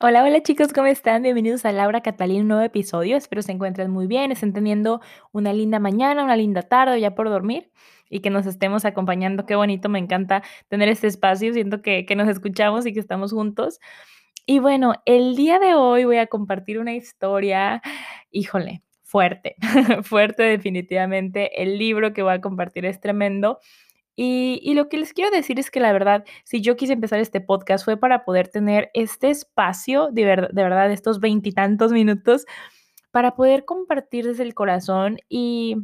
Hola, hola chicos, ¿cómo están? Bienvenidos a Laura Catalina, un nuevo episodio. Espero se encuentren muy bien, estén teniendo una linda mañana, una linda tarde ya por dormir y que nos estemos acompañando. Qué bonito, me encanta tener este espacio, siento que, que nos escuchamos y que estamos juntos. Y bueno, el día de hoy voy a compartir una historia, híjole, fuerte, fuerte definitivamente. El libro que voy a compartir es tremendo. Y, lo que les quiero decir es que la verdad, si yo quise empezar este podcast fue para poder tener este espacio, de, de verdad, estos veintitantos minutos, para poder compartir desde el corazón y,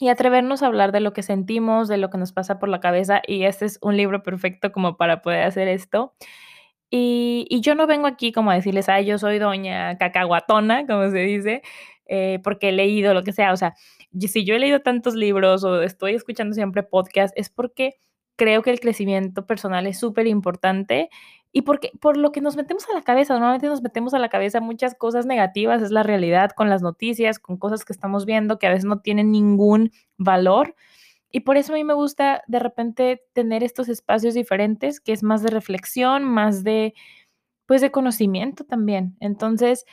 y atrevernos a hablar de lo que sentimos, de lo que nos pasa por la cabeza. Y este es un libro perfecto como para poder hacer esto. Y, y yo no vengo aquí como a decirles, ay, yo soy doña cacahuatona, como se dice, eh, porque he leído lo que sea. O sea, si yo he leído tantos libros o estoy escuchando siempre podcast, es porque creo que el crecimiento personal es súper importante y porque por lo que nos metemos a la cabeza, normalmente nos metemos a la cabeza muchas cosas negativas, es la realidad con las noticias, con cosas que estamos viendo que a veces no tienen ningún valor. Y por eso a mí me gusta de repente tener estos espacios diferentes, que es más de reflexión, más de, pues, de conocimiento también. Entonces,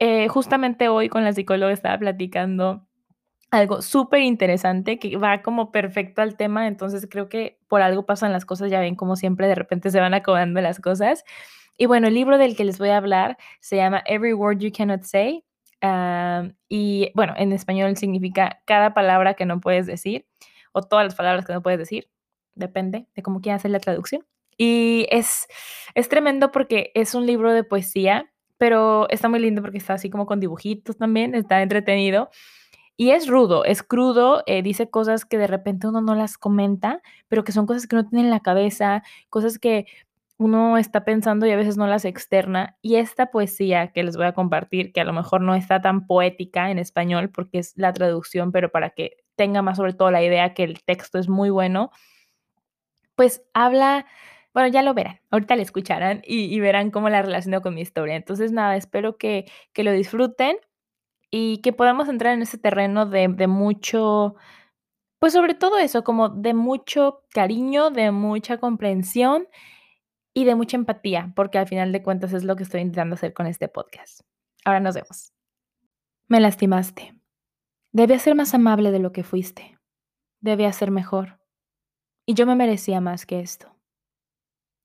eh, justamente hoy con la psicóloga estaba platicando algo súper interesante que va como perfecto al tema, entonces creo que por algo pasan las cosas, ya ven como siempre de repente se van acomodando las cosas. Y bueno, el libro del que les voy a hablar se llama Every Word You Cannot Say. Ah, y bueno, en español significa cada palabra que no puedes decir o todas las palabras que no puedes decir. Depende de cómo quieras hacer la traducción. Y es, es tremendo porque es un libro de poesía, pero está muy lindo porque está así como con dibujitos también, está entretenido. Y es rudo, es crudo, eh, dice cosas que de repente uno no las comenta, pero que son cosas que uno tiene en la cabeza, cosas que uno está pensando y a veces no las externa. Y esta poesía que les voy a compartir, que a lo mejor no está tan poética en español porque es la traducción, pero para que tenga más sobre todo la idea que el texto es muy bueno, pues habla, bueno, ya lo verán, ahorita le escucharán y, verán cómo la relaciono con mi historia. Entonces, nada, espero que, que lo disfruten y que podamos entrar en ese terreno de, mucho, pues sobre todo eso, como de mucho cariño, de mucha comprensión y de mucha empatía, porque al final de cuentas es lo que estoy intentando hacer con este podcast. Ahora nos vemos. Me lastimaste. Debía ser más amable de lo que fuiste. Debía ser mejor. Y yo me merecía más que esto.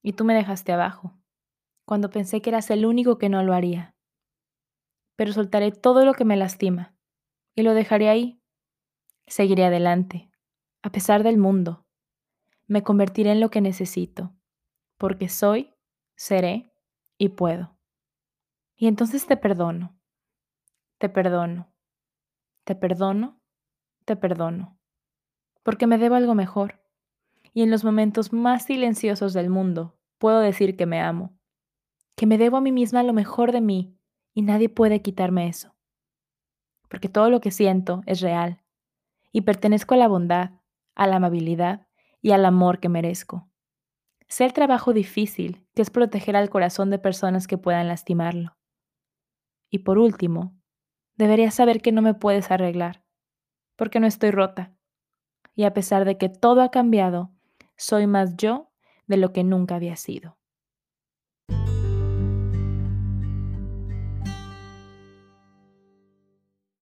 Y tú me dejaste abajo, cuando pensé que eras el único que no lo haría pero soltaré todo lo que me lastima y lo dejaré ahí. Seguiré adelante, a pesar del mundo. Me convertiré en lo que necesito, porque soy, seré y puedo. Y entonces te perdono, te perdono, te perdono, te perdono, porque me debo algo mejor. Y en los momentos más silenciosos del mundo puedo decir que me amo, que me debo a mí misma lo mejor de mí y nadie puede quitarme eso. Porque todo lo que siento es real y pertenezco a la bondad, a la amabilidad y al amor que merezco. Sé el trabajo difícil que es proteger al corazón de personas que puedan lastimarlo. Y por último, deberías saber que no me puedes arreglar, porque no estoy rota. Y a pesar de que todo ha cambiado, soy más yo de lo que nunca había sido.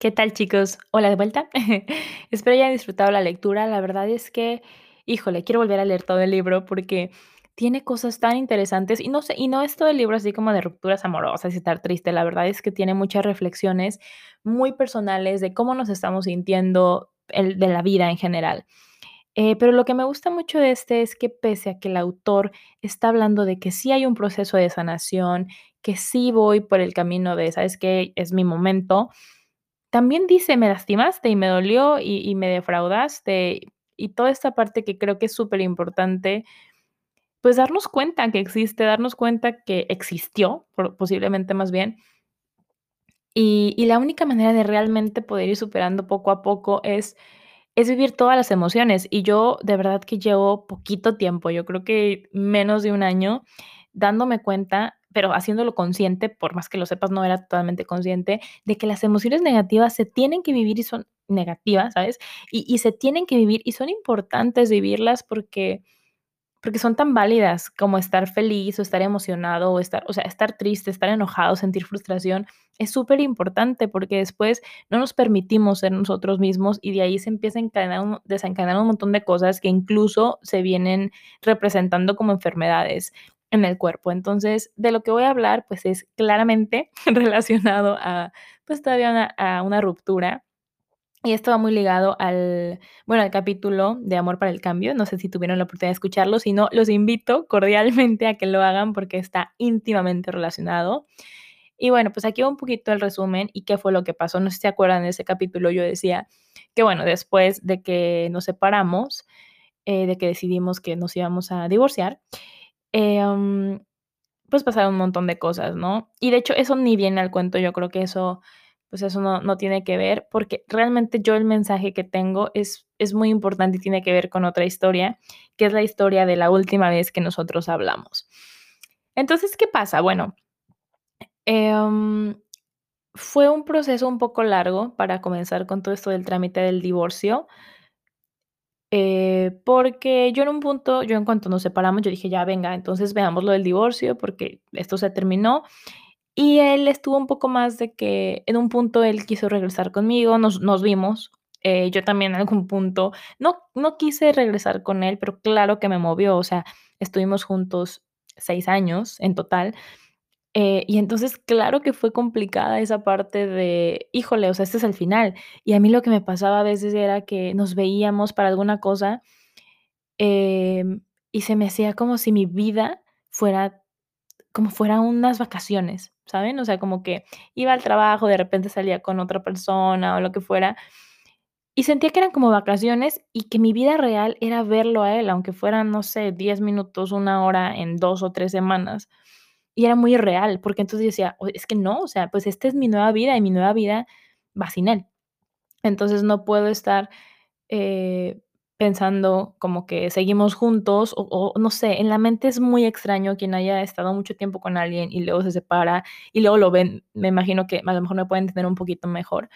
¿Qué tal chicos? Hola de vuelta. Espero hayan disfrutado la lectura. La verdad es que, híjole, quiero volver a leer todo el libro porque tiene cosas tan interesantes y no sé, y no es todo el libro así como de rupturas amorosas y estar triste. La verdad es que tiene muchas reflexiones muy personales de cómo nos estamos sintiendo el, de la vida en general. Eh, pero lo que me gusta mucho de este es que pese a que el autor está hablando de que sí hay un proceso de sanación, que sí voy por el camino de, ¿sabes qué? Es mi momento también dice, me lastimaste y me dolió y, me defraudaste y toda esta parte que creo que es súper importante, pues darnos cuenta que existe, darnos cuenta que existió, posiblemente más bien. Y, y la única manera de realmente poder ir superando poco a poco es es vivir todas las emociones. Y yo de verdad que llevo poquito tiempo, yo creo que menos de un año, dándome cuenta, pero haciéndolo consciente, por más que lo sepas, no era totalmente consciente, de que las emociones negativas se tienen que vivir y son negativas, ¿sabes? Y, y se tienen que vivir y son importantes vivirlas porque porque son tan válidas como estar feliz o estar emocionado o estar, o sea, estar triste, estar enojado, sentir frustración, es súper importante porque después no nos permitimos ser nosotros mismos y de ahí se empieza a encadenar, desencadenar un montón de cosas que incluso se vienen representando como enfermedades en el cuerpo. Entonces, de lo que voy a hablar, pues es claramente relacionado a, pues todavía a una ruptura y esto va muy ligado al, bueno, al capítulo de Amor para el Cambio. No sé si tuvieron la oportunidad de escucharlo, si no, los invito cordialmente a que lo hagan porque está íntimamente relacionado. Y bueno, pues aquí un poquito el resumen y qué fue lo que pasó. No sé si se acuerdan de ese capítulo, yo decía que bueno, después de que nos separamos, eh, de que decidimos que nos íbamos a divorciar, em, pues pasaron un montón de cosas, ¿no? Y de hecho eso ni viene al cuento, yo creo que eso pues eso no, tiene que ver, porque realmente yo el mensaje que tengo es, es muy importante y tiene que ver con otra historia, que es la historia de la última vez que nosotros hablamos. Entonces, ¿qué pasa? Bueno, em, fue un proceso un poco largo para comenzar con todo esto del trámite del divorcio. Eh, porque yo en un punto, yo en cuanto nos separamos, yo dije, ya venga, entonces veamos lo del divorcio, porque esto se terminó y él estuvo un poco más de que en un punto él quiso regresar conmigo, nos, nos vimos. Eh, yo también en algún punto no, no quise regresar con él, pero claro que me movió. O sea, estuvimos juntos seis años en total. Eh, y entonces, claro que fue complicada esa parte de, híjole, o sea, este es el final. Y a mí lo que me pasaba a veces era que nos veíamos para alguna cosa em, y se me hacía como si mi vida fuera como fuera unas vacaciones. ¿saben? O sea, como que iba al trabajo, de repente salía con otra persona o lo que fuera. Y sentía que eran como vacaciones y que mi vida real era verlo a él, aunque fueran, no sé, 10 minutos, una hora en dos o tres semanas. Y era muy real, porque entonces yo decía, es que no, o sea, pues esta es mi nueva vida y mi nueva vida va sin él. Entonces no puedo estar eh, pensando como que seguimos juntos o, no sé, en la mente es muy extraño quien haya estado mucho tiempo con alguien y luego se separa y luego lo ven, me imagino que a lo mejor me pueden entender un poquito mejor.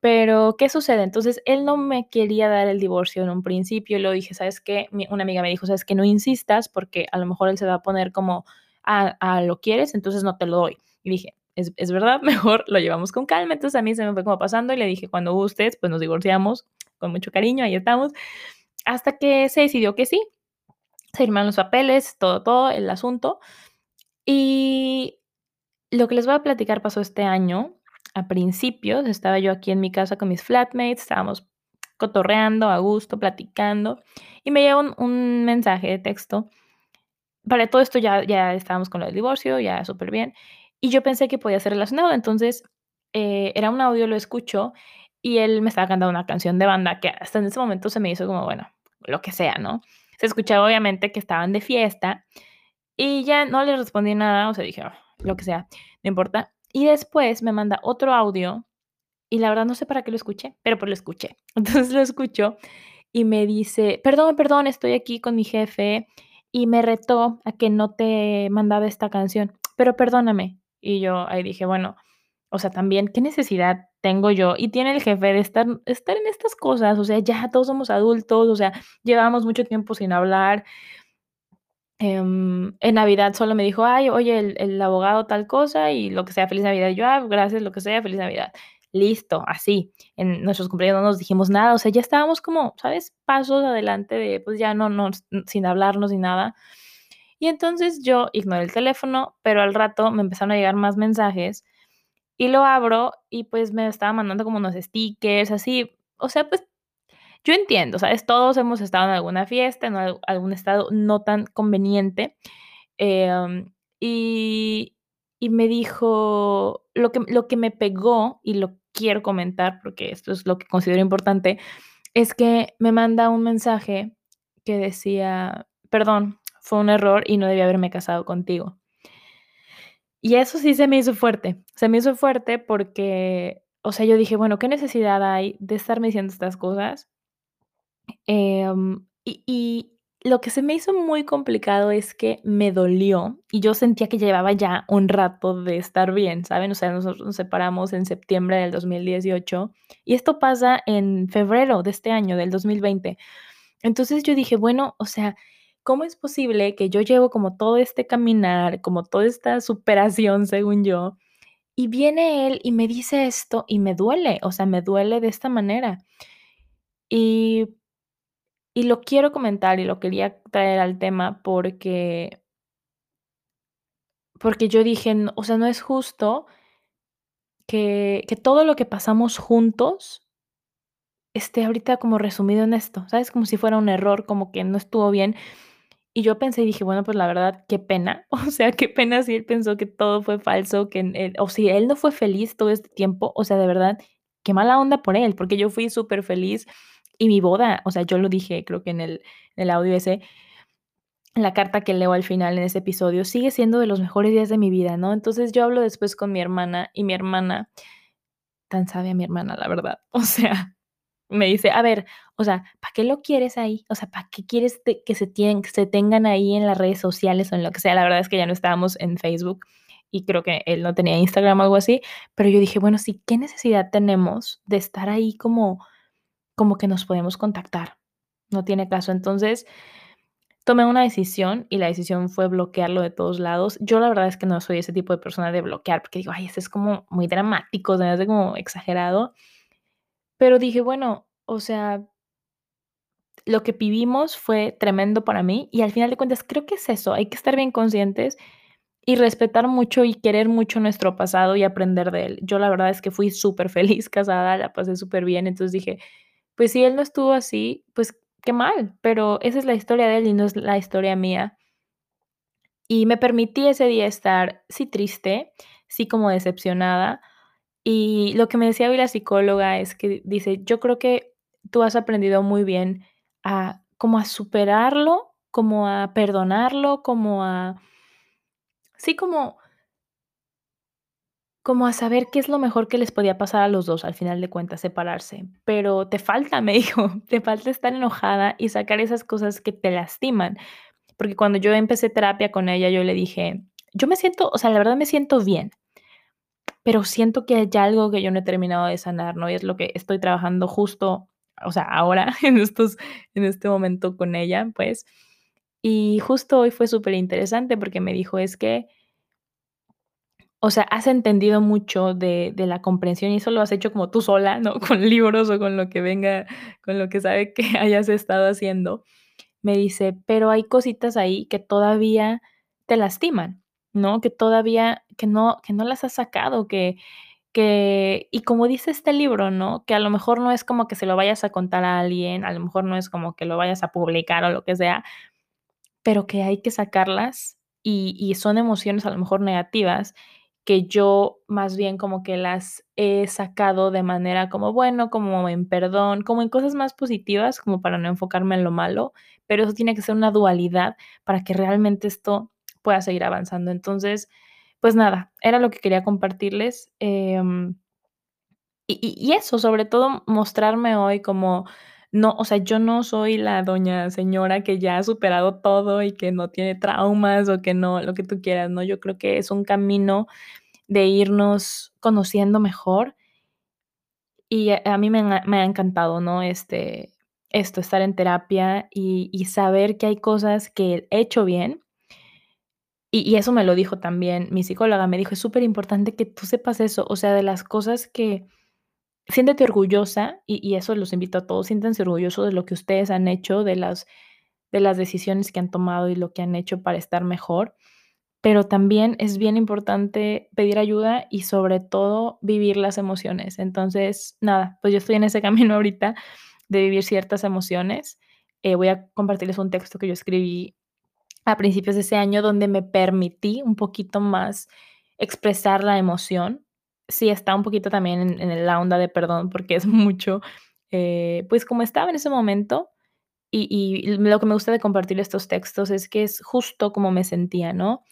Pero, ¿qué sucede? Entonces, él no me quería dar el divorcio en un principio y lo dije, ¿sabes qué? Una amiga me dijo, ¿sabes qué? No insistas porque a lo mejor él se va a poner como, ah, lo quieres, entonces no te lo doy. Y dije, es, es, verdad, mejor lo llevamos con calma. Entonces a mí se me fue como pasando y le dije, cuando gustes, pues nos divorciamos con mucho cariño, ahí estamos. Hasta que se decidió que sí, se firmaron los papeles, todo, todo el asunto. Y lo que les voy a platicar pasó este año. A principios estaba yo aquí en mi casa con mis flatmates, estábamos cotorreando a gusto, platicando, y me llegó un, mensaje de texto. Para todo esto ya, ya estábamos con lo del divorcio, ya súper bien, y yo pensé que podía ser relacionado, entonces eh, era un audio, lo escucho, y él me estaba cantando una canción de banda que hasta en ese momento se me hizo como, bueno, lo que sea, ¿no? Se escuchaba obviamente que estaban de fiesta y ya no le respondí nada, o sea, dije, ah, lo que sea, no importa. Y después me manda otro audio y la verdad no sé para qué lo escuché, pero pues lo escuché. Entonces lo escucho y me dice, perdón, perdón, estoy aquí con mi jefe y me retó a que no te mandaba esta canción, pero perdóname. Y yo ahí dije, bueno, o sea, también, ¿qué necesidad tengo yo? Y tiene el jefe de estar, estar en estas cosas, o sea, ya todos somos adultos, o sea, llevamos mucho tiempo sin hablar. Em, en Navidad solo me dijo, ay, oye, el, abogado tal cosa y lo que sea, feliz Navidad. yo, ah, gracias, lo que sea, feliz Navidad. Listo, así. En nuestros cumpleaños no nos dijimos nada, o sea, ya estábamos como, ¿sabes? Pasos adelante de, pues ya no, no, sin hablarnos ni nada. Y entonces yo ignoré el teléfono, pero al rato me empezaron a llegar más mensajes y lo abro y pues me estaba mandando como unos stickers, así. O sea, pues yo entiendo, ¿sabes? Todos hemos estado en alguna fiesta, en algún estado no tan conveniente. Em, y, y, me dijo, lo que, lo que me pegó, y lo quiero comentar porque esto es lo que considero importante, es que me manda un mensaje que decía, perdón, fue un error y no debía haberme casado contigo. Y eso sí se me hizo fuerte, se me hizo fuerte porque, o sea, yo dije, bueno, ¿qué necesidad hay de estarme diciendo estas cosas? Em, y, y lo que se me hizo muy complicado es que me dolió y yo sentía que llevaba ya un rato de estar bien, ¿saben? O sea, nosotros nos separamos en septiembre del 2018 y esto pasa en febrero de este año, del 2020. Entonces yo dije, bueno, o sea, ¿cómo es posible que yo llevo como todo este caminar, como toda esta superación, según yo, y viene él y me dice esto y me duele, o sea, me duele de esta manera? Y y lo quiero comentar y lo quería traer al tema porque porque yo dije, o sea, no es justo que que todo lo que pasamos juntos esté ahorita como resumido en esto, ¿sabes? Como si fuera un error, como que no estuvo bien. Y yo pensé y dije, bueno, pues la verdad, qué pena. O sea, qué pena si él pensó que todo fue falso, que o si él no fue feliz todo este tiempo. O sea, de verdad, qué mala onda por él, porque yo fui súper feliz y mi boda, o sea, yo lo dije, creo que en el, en el audio ese, la carta que leo al final en ese episodio, sigue siendo de los mejores días de mi vida, ¿no? Entonces yo hablo después con mi hermana y mi hermana, tan sabia mi hermana, la verdad, o sea, me dice, a ver, o sea, ¿para qué lo quieres ahí? O sea, ¿para qué quieres que, se que se tengan ahí en las redes sociales o en lo que sea? La verdad es que ya no estábamos en Facebook y creo que él no tenía Instagram o algo así, pero yo dije, bueno, sí, ¿qué necesidad tenemos de estar ahí como, como que nos podemos contactar? No tiene caso. Entonces, tomé una decisión y la decisión fue bloquearlo de todos lados. Yo la verdad es que no soy ese tipo de persona de bloquear, porque digo, ay, ese es como muy dramático, se me hace como exagerado. Pero dije, bueno, o sea, lo que vivimos fue tremendo para mí y al final de cuentas creo que es eso, hay que estar bien conscientes y respetar mucho y querer mucho nuestro pasado y aprender de él. Yo la verdad es que fui súper feliz casada, la pasé súper bien, entonces dije, pues si él no estuvo así, pues qué mal, pero esa es la historia de él y no es la historia mía. Y me permití ese día estar, sí triste, sí como decepcionada, y lo que me decía hoy la psicóloga es que dice, yo creo que tú has aprendido muy bien a como a superarlo, como a perdonarlo, como a sí, como como a saber qué es lo mejor que les podía pasar a los dos al final de cuentas, separarse. Pero te falta, me dijo, te falta estar enojada y sacar esas cosas que te lastiman. Porque cuando yo empecé terapia con ella, yo le dije, yo me siento, o sea, la verdad me siento bien pero siento que hay algo que yo no he terminado de sanar, ¿no? Y es lo que estoy trabajando justo, o sea, ahora, en, estos, en este momento con ella, pues. Y justo hoy fue súper interesante porque me dijo, es que, o sea, has entendido mucho de, de, la comprensión y eso lo has hecho como tú sola, ¿no? Con libros o con lo que venga, con lo que sabe que hayas estado haciendo. Me dice, pero hay cositas ahí que todavía te lastiman. ¿no? Que todavía, que no, que no las has sacado, que, que, y como dice este libro, ¿no? Que a lo mejor no es como que se lo vayas a contar a alguien, a lo mejor no es como que lo vayas a publicar o lo que sea, pero que hay que sacarlas y, y son emociones a lo mejor negativas que yo más bien como que las he sacado de manera como bueno, como en perdón, como en cosas más positivas, como para no enfocarme en lo malo, pero eso tiene que ser una dualidad para que realmente esto pueda seguir avanzando. Entonces, pues nada, era lo que quería compartirles. Em, y, y, eso, sobre todo mostrarme hoy como, no, o sea, yo no soy la doña señora que ya ha superado todo y que no tiene traumas o que no, lo que tú quieras, ¿no? Yo creo que es un camino de irnos conociendo mejor. Y a, mí me, ha encantado, ¿no? Este, esto, estar en terapia y, y saber que hay cosas que he hecho bien y, eso me lo dijo también mi psicóloga, me dijo, es súper importante que tú sepas eso, o sea, de las cosas que siéntete orgullosa, y, y, eso los invito a todos, siéntense orgullosos de lo que ustedes han hecho, de las, de las decisiones que han tomado y lo que han hecho para estar mejor, pero también es bien importante pedir ayuda y sobre todo vivir las emociones. Entonces, nada, pues yo estoy en ese camino ahorita de vivir ciertas emociones. Eh, voy a compartirles un texto que yo escribí a principios de ese año donde me permití un poquito más expresar la emoción. Sí, está un poquito también en, la onda de perdón porque es mucho, eh, pues como estaba en ese momento, y, lo que me gusta de compartir estos textos es que es justo como me sentía, ¿no?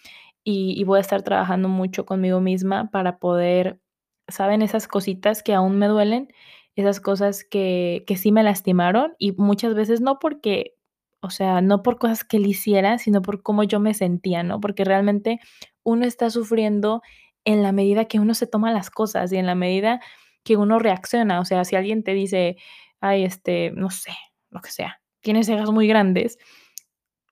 Y, y voy a estar trabajando mucho conmigo misma para poder, ¿saben? Esas cositas que aún me duelen, esas cosas que, que sí me lastimaron y muchas veces no porque, o sea, no por cosas que él hiciera, sino por cómo yo me sentía, ¿no? Porque realmente uno está sufriendo en la medida que uno se toma las cosas y en la medida que uno reacciona. O sea, si alguien te dice, ay, este, no sé, lo que sea, tienes cejas muy grandes,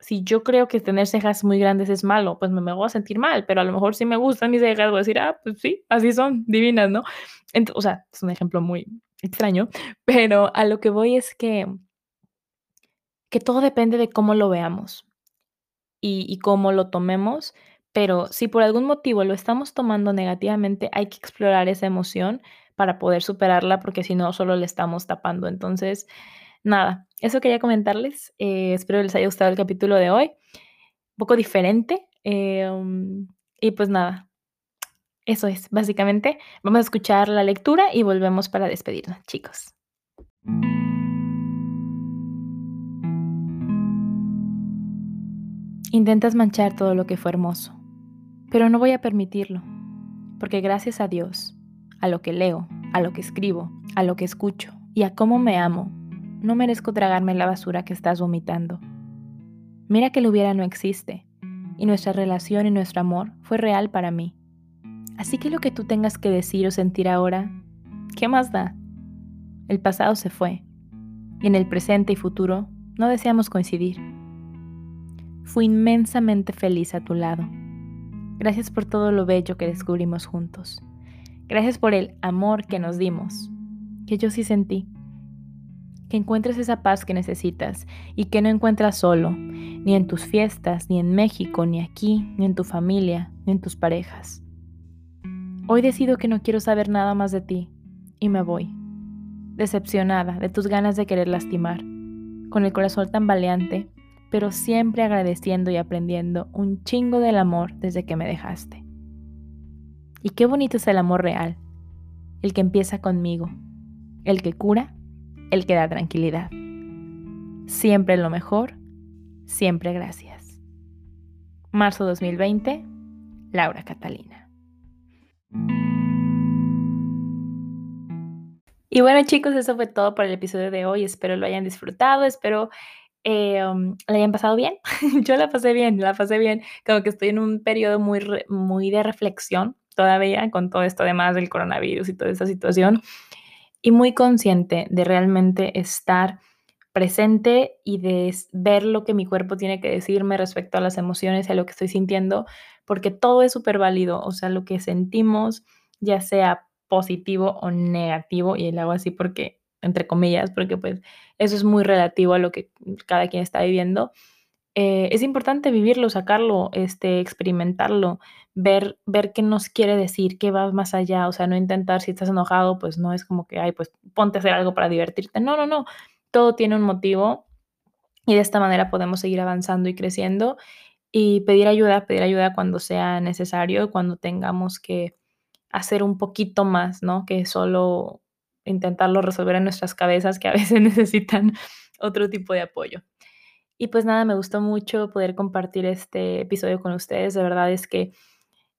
si yo creo que tener cejas muy grandes es malo, pues me, voy a sentir mal, pero a lo mejor si me gustan mis cejas, voy a decir, ah, pues sí, así son, divinas, ¿no? o sea, es un ejemplo muy extraño, pero a lo que voy es que, que todo depende de cómo lo veamos y, y cómo lo tomemos, pero si por algún motivo lo estamos tomando negativamente, hay que explorar esa emoción para poder superarla, porque si no, solo le estamos tapando. Entonces, nada, eso quería comentarles. Eh, espero les haya gustado el capítulo de hoy. Un poco diferente. Em, y pues nada, eso es, básicamente. Vamos a escuchar la lectura y volvemos para despedirnos, chicos. Intentas manchar todo lo que fue hermoso, pero no voy a permitirlo, porque gracias a Dios, a lo que leo, a lo que escribo, a lo que escucho y a cómo me amo, no merezco tragarme la basura que estás vomitando. Mira que lo hubiera no existe, y nuestra relación y nuestro amor fue real para mí. Así que lo que tú tengas que decir o sentir ahora, ¿qué más da? El pasado se fue, y en el presente y futuro no deseamos coincidir. Fui inmensamente feliz a tu lado. Gracias por todo lo bello que descubrimos juntos. Gracias por el amor que nos dimos, que yo sí sentí que encuentres esa paz que necesitas y que no encuentras solo, ni en tus fiestas, ni en México, ni aquí, ni en tu familia, ni en tus parejas. Hoy decido que no quiero saber nada más de ti y me voy, decepcionada de tus ganas de querer lastimar, con el corazón tan valiente, pero siempre agradeciendo y aprendiendo un chingo del amor desde que me dejaste. Y qué bonito es el amor real, el que empieza conmigo, el que cura el que da tranquilidad. Siempre lo mejor, siempre gracias. Marzo 2020, Laura Catalina. Y bueno chicos, eso fue todo por el episodio de hoy. Espero lo hayan disfrutado, espero eh, um, hayan pasado bien. Yo la pasé bien, la pasé bien. Como que estoy en un periodo muy, muy de reflexión todavía con todo esto además del coronavirus y toda esta situación y muy consciente de realmente estar presente y de ver lo que mi cuerpo tiene que decirme respecto a las emociones y a lo que estoy sintiendo, porque todo es súper válido, o sea, lo que sentimos, ya sea positivo o negativo, y lo hago así porque, entre comillas, porque pues eso es muy relativo a lo que cada quien está viviendo, eh, es importante vivirlo, sacarlo, este, experimentarlo, ver, ver qué nos quiere decir, qué va más allá, o sea, no intentar si estás enojado, pues no es como que, ay, pues ponte a hacer algo para divertirte, no, no, no, todo tiene un motivo y de esta manera podemos seguir avanzando y creciendo y pedir ayuda, pedir ayuda cuando sea necesario, cuando tengamos que hacer un poquito más, ¿no? Que solo intentarlo resolver en nuestras cabezas que a veces necesitan otro tipo de apoyo. Y pues nada, me gustó mucho poder compartir este episodio con ustedes. De verdad es que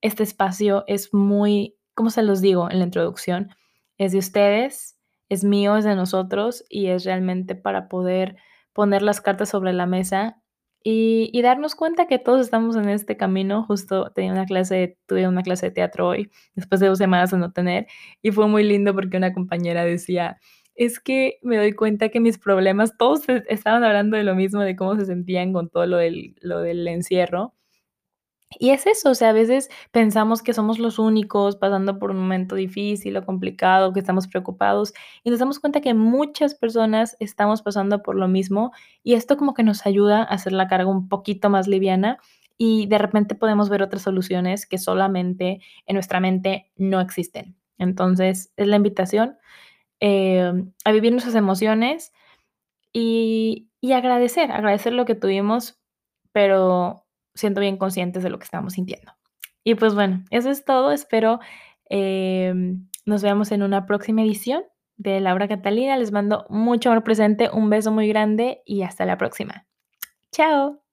este espacio es muy, como se los digo en la introducción, es de ustedes, es mío, es de nosotros y es realmente para poder poner las cartas sobre la mesa y, darnos cuenta que todos estamos en este camino. Justo tenía una clase, tuve una clase de teatro hoy, después de dos semanas de no tener, y fue muy lindo porque una compañera decía, es que me doy cuenta que mis problemas, todos estaban hablando de lo mismo, de cómo se sentían con todo lo del, lo del encierro. Y es eso, o sea, a veces pensamos que somos los únicos pasando por un momento difícil o complicado, que estamos preocupados y nos damos cuenta que muchas personas estamos pasando por lo mismo y esto como que nos ayuda a hacer la carga un poquito más liviana y de repente podemos ver otras soluciones que solamente en nuestra mente no existen. Entonces, es la invitación Em, a vivir nuestras emociones y, y, agradecer, agradecer lo que tuvimos, pero siendo bien conscientes de lo que estamos sintiendo. Y pues bueno, eso es todo. Espero eh, nos veamos en una próxima edición de Laura Catalina. Les mando mucho amor presente, un beso muy grande y hasta la próxima. Chao.